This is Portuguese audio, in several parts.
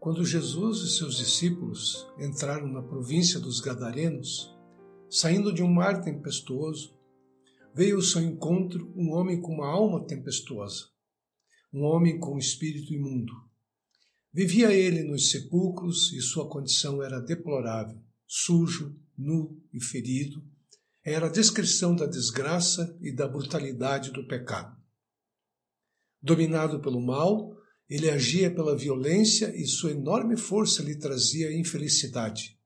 Quando Jesus e seus discípulos entraram na província dos Gadarenos, saindo de um mar tempestuoso, veio ao seu encontro um homem com uma alma tempestuosa, um homem com um espírito imundo. Vivia ele nos sepulcros e sua condição era deplorável, sujo, nu e ferido. Era a descrição da desgraça e da brutalidade do pecado. Dominado pelo mal, ele agia pela violência e sua enorme força lhe trazia infelicidade,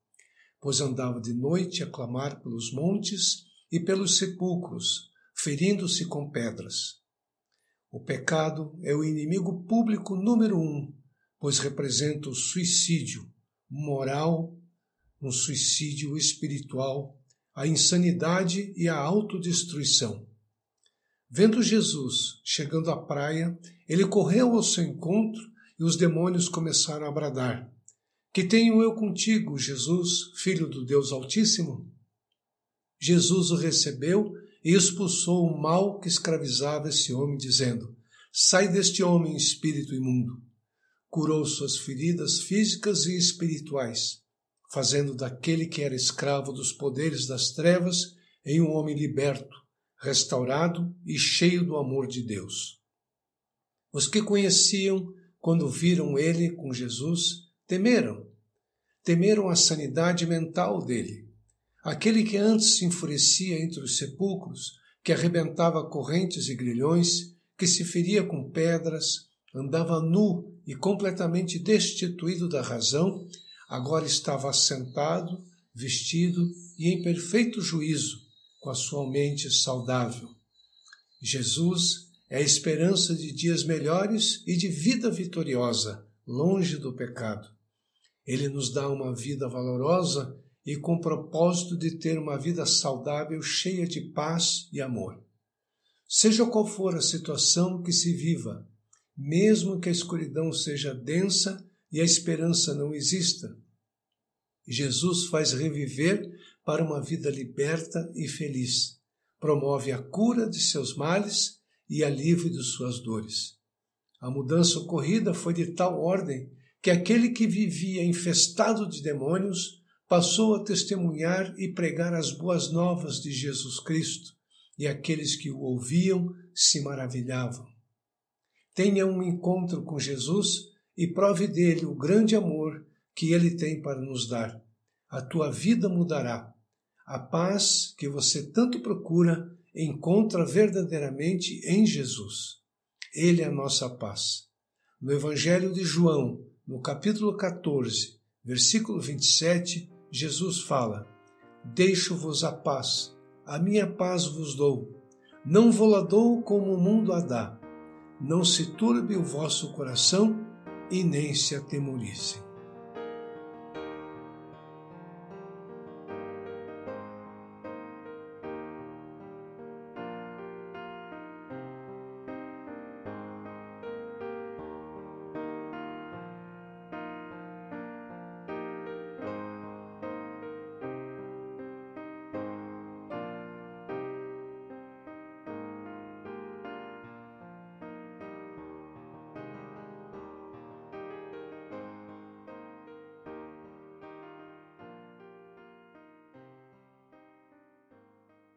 pois andava de noite a clamar pelos montes e pelos sepulcros, ferindo-se com pedras. O pecado é o inimigo público número um, pois representa o suicídio moral, um suicídio espiritual, a insanidade e a autodestruição. Vendo Jesus chegando à praia, ele correu ao seu encontro e os demônios começaram a bradar: Que tenho eu contigo, Jesus, filho do Deus Altíssimo? Jesus o recebeu e expulsou o mal que escravizava esse homem, dizendo: Sai deste homem, espírito imundo. Curou suas feridas físicas e espirituais, fazendo daquele que era escravo dos poderes das trevas em um homem liberto restaurado e cheio do amor de Deus. Os que conheciam, quando viram ele com Jesus, temeram. Temeram a sanidade mental dele. Aquele que antes se enfurecia entre os sepulcros, que arrebentava correntes e grilhões, que se feria com pedras, andava nu e completamente destituído da razão, agora estava assentado, vestido e em perfeito juízo, com a sua mente saudável. Jesus é a esperança de dias melhores e de vida vitoriosa, longe do pecado. Ele nos dá uma vida valorosa e com propósito de ter uma vida saudável, cheia de paz e amor. Seja qual for a situação que se viva, mesmo que a escuridão seja densa e a esperança não exista, Jesus faz reviver para uma vida liberta e feliz. Promove a cura de seus males e alívio de suas dores. A mudança ocorrida foi de tal ordem que aquele que vivia infestado de demônios passou a testemunhar e pregar as boas novas de Jesus Cristo, e aqueles que o ouviam se maravilhavam. Tenha um encontro com Jesus e prove dele o grande amor que ele tem para nos dar. A tua vida mudará a paz que você tanto procura encontra verdadeiramente em Jesus. Ele é a nossa paz. No Evangelho de João, no capítulo 14, versículo 27, Jesus fala: Deixo-vos a paz, a minha paz vos dou. Não vou-la dou como o mundo a dá. Não se turbe o vosso coração e nem se atemorize.